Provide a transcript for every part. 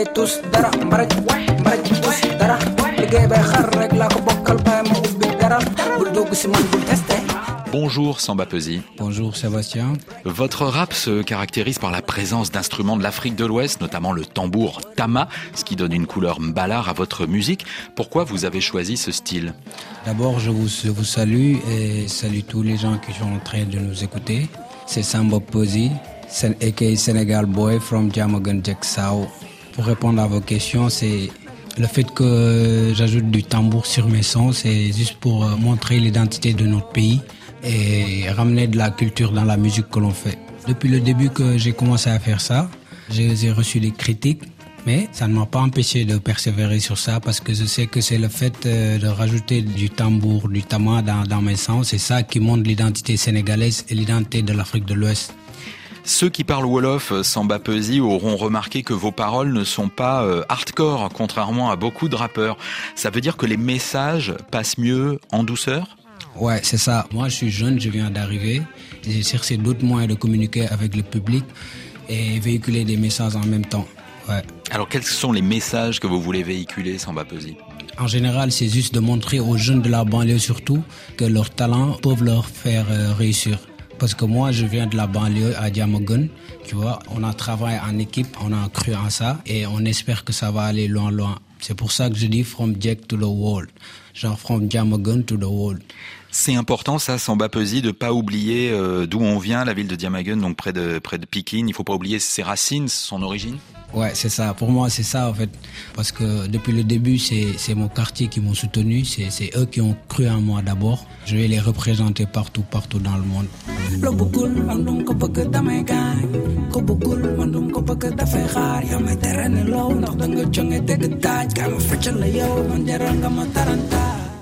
liggéey tous dara mbaraj mbaraj tous dara liggéey bay xar rek laa ko bokkal bay ma ubbi dara bul dugg si man bul testé Bonjour Samba Peuzzi. Bonjour Sébastien. Votre rap se caractérise par la présence d'instruments de l'Afrique de l'Ouest, notamment le tambour tama, ce qui donne une couleur mbalar à votre musique. Pourquoi vous avez choisi ce style? D'abord, je vous, je vous salue et salue tous les gens qui sont en train de nous écouter. C'est Samba Peuzzi, aka Senegal Boy from Jamagan Jacksao. Pour répondre à vos questions, c'est le fait que j'ajoute du tambour sur mes sons, c'est juste pour euh, montrer l'identité de notre pays et ramener de la culture dans la musique que l'on fait. Depuis le début que j'ai commencé à faire ça, j'ai reçu des critiques, mais ça ne m'a pas empêché de persévérer sur ça parce que je sais que c'est le fait euh, de rajouter du tambour, du tama dans, dans mes sons, c'est ça qui montre l'identité sénégalaise et l'identité de l'Afrique de l'Ouest. Ceux qui parlent Wolof, Samba Peuzzi, auront remarqué que vos paroles ne sont pas euh, hardcore, contrairement à beaucoup de rappeurs. Ça veut dire que les messages passent mieux en douceur? Ouais, c'est ça. Moi, je suis jeune, je viens d'arriver. J'ai cherché d'autres moyens de communiquer avec le public et véhiculer des messages en même temps. Ouais. Alors, quels sont les messages que vous voulez véhiculer, Samba Peuzzi En général, c'est juste de montrer aux jeunes de la banlieue surtout que leurs talents peuvent leur faire euh, réussir. Parce que moi, je viens de la banlieue à Diamogun. Tu vois, on a travaillé en équipe, on a cru en ça et on espère que ça va aller loin, loin. C'est pour ça que je dis from Jack to the world. Genre from Diamogun to the world. C'est important ça, Samba Peuzzi, de pas oublier euh, d'où on vient, la ville de Diamagun, donc près de près de Pikine. Il faut pas oublier ses racines, son origine. Ouais, c'est ça. Pour moi, c'est ça en fait, parce que depuis le début, c'est c'est mon quartier qui m'ont soutenu. C'est c'est eux qui ont cru en moi d'abord. Je vais les représenter partout, partout dans le monde.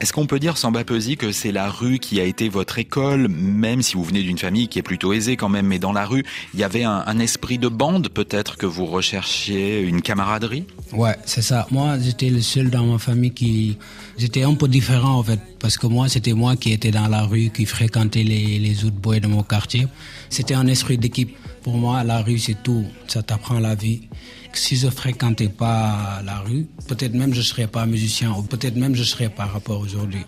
Est-ce qu'on peut dire, Samba Peuzzi, que c'est la rue qui a été votre école, même si vous venez d'une famille qui est plutôt aisée quand même, mais dans la rue, il y avait un, un esprit de bande peut-être que vous recherchiez, une camaraderie? Ouais, c'est ça. Moi, j'étais le seul dans ma famille qui... J'étais un peu différent en fait, parce que moi, c'était moi qui étais dans la rue, qui fréquentais les, les autres boys de mon quartier. C'était un esprit d'équipe. Pour moi, la rue, c'est tout. Ça t'apprend la vie si je fréquentais pas la rue, peut-être même je serais pas musicien, ou peut-être même je serais pas rapport aujourd'hui.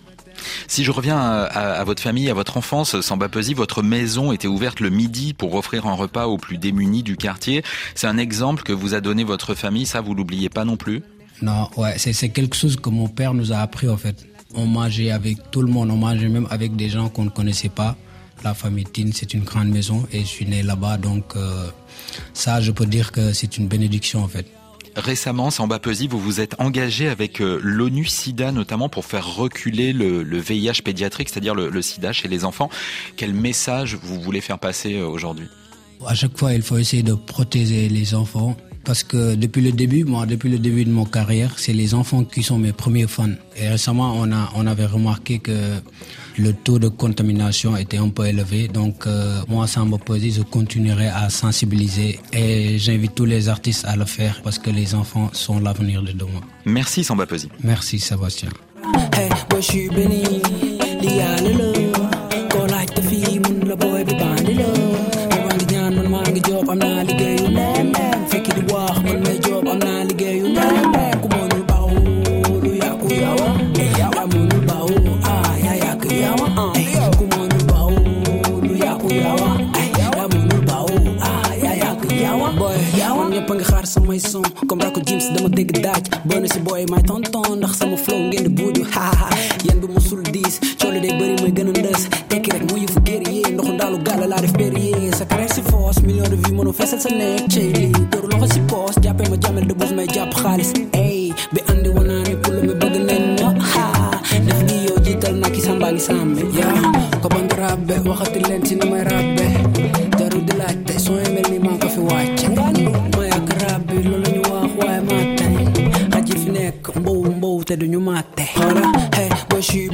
Si je reviens à, à, votre famille, à votre enfance, Samba Peuzzi, votre maison était ouverte le midi pour offrir un repas aux plus démunis du quartier. C'est un exemple que vous a donné votre famille, ça vous l'oubliez pas non plus? Non, ouais, c'est quelque chose que mon père nous a appris en fait. On mangeait avec tout le monde, on mangeait même avec des gens qu'on ne connaissait pas. La famille Tine, c'est une grande maison et je suis né là-bas, donc euh, ça, je peux dire que c'est une bénédiction en fait. Récemment, Samba Peuzzi, vous vous êtes engagé avec euh, l'ONU SIDA notamment pour faire reculer le, le VIH pédiatrique, c'est-à-dire le, le, SIDA chez les enfants. Quel message vous voulez faire passer euh, aujourd'hui? À chaque fois, il faut essayer de protéger les enfants parce que depuis le début, moi, depuis le début de mon carrière, c'est les enfants qui sont mes premiers fans. Et récemment, on a, on avait remarqué que le taux de contamination était un peu élevé. Donc, euh, moi, sans m'opposer, je continuerai à sensibiliser et j'invite tous les artistes à le faire parce que les enfants sont l'avenir de demain. Merci, Samba Peuzzi. Merci, Sébastien. Hey, Boy may tonton ndax sama flow ngeen di buuju. Ha ha yéen bi musul diis coole day bëri mooy gën a ndës. tekki rek mu yëfu guerrier ndoxu ndaalu gàll laa def périer sa carrière si force million de vues mënu fesal sa nekk. Cey lii dóor loxo si poos jàppee ma jamel de bus may jàpp xaalis. Ey bi andi wanaa ne pour mi bëgg nen ma ha def gi yow jiital naa ki sambaa ngi sàmbe yaa ko rabbe waxati leen si ni may rabbe te hey, màtte xara xeet ba suy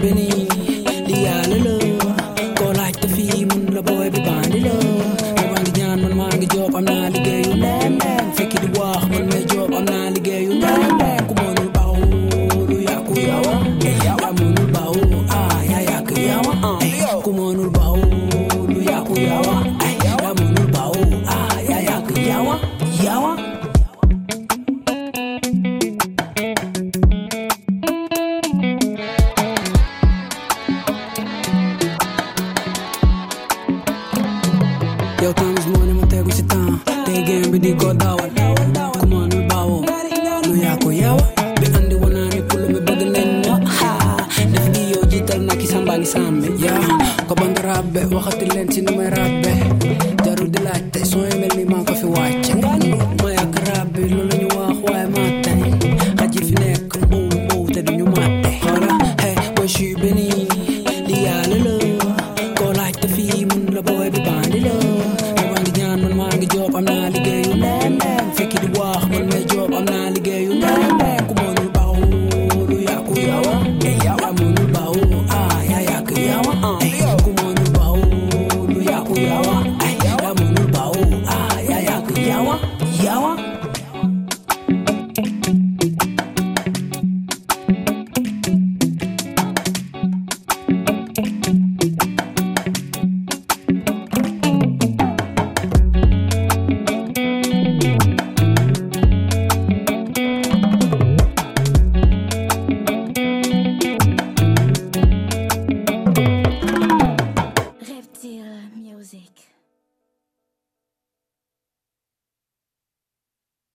Wakati lenti numerata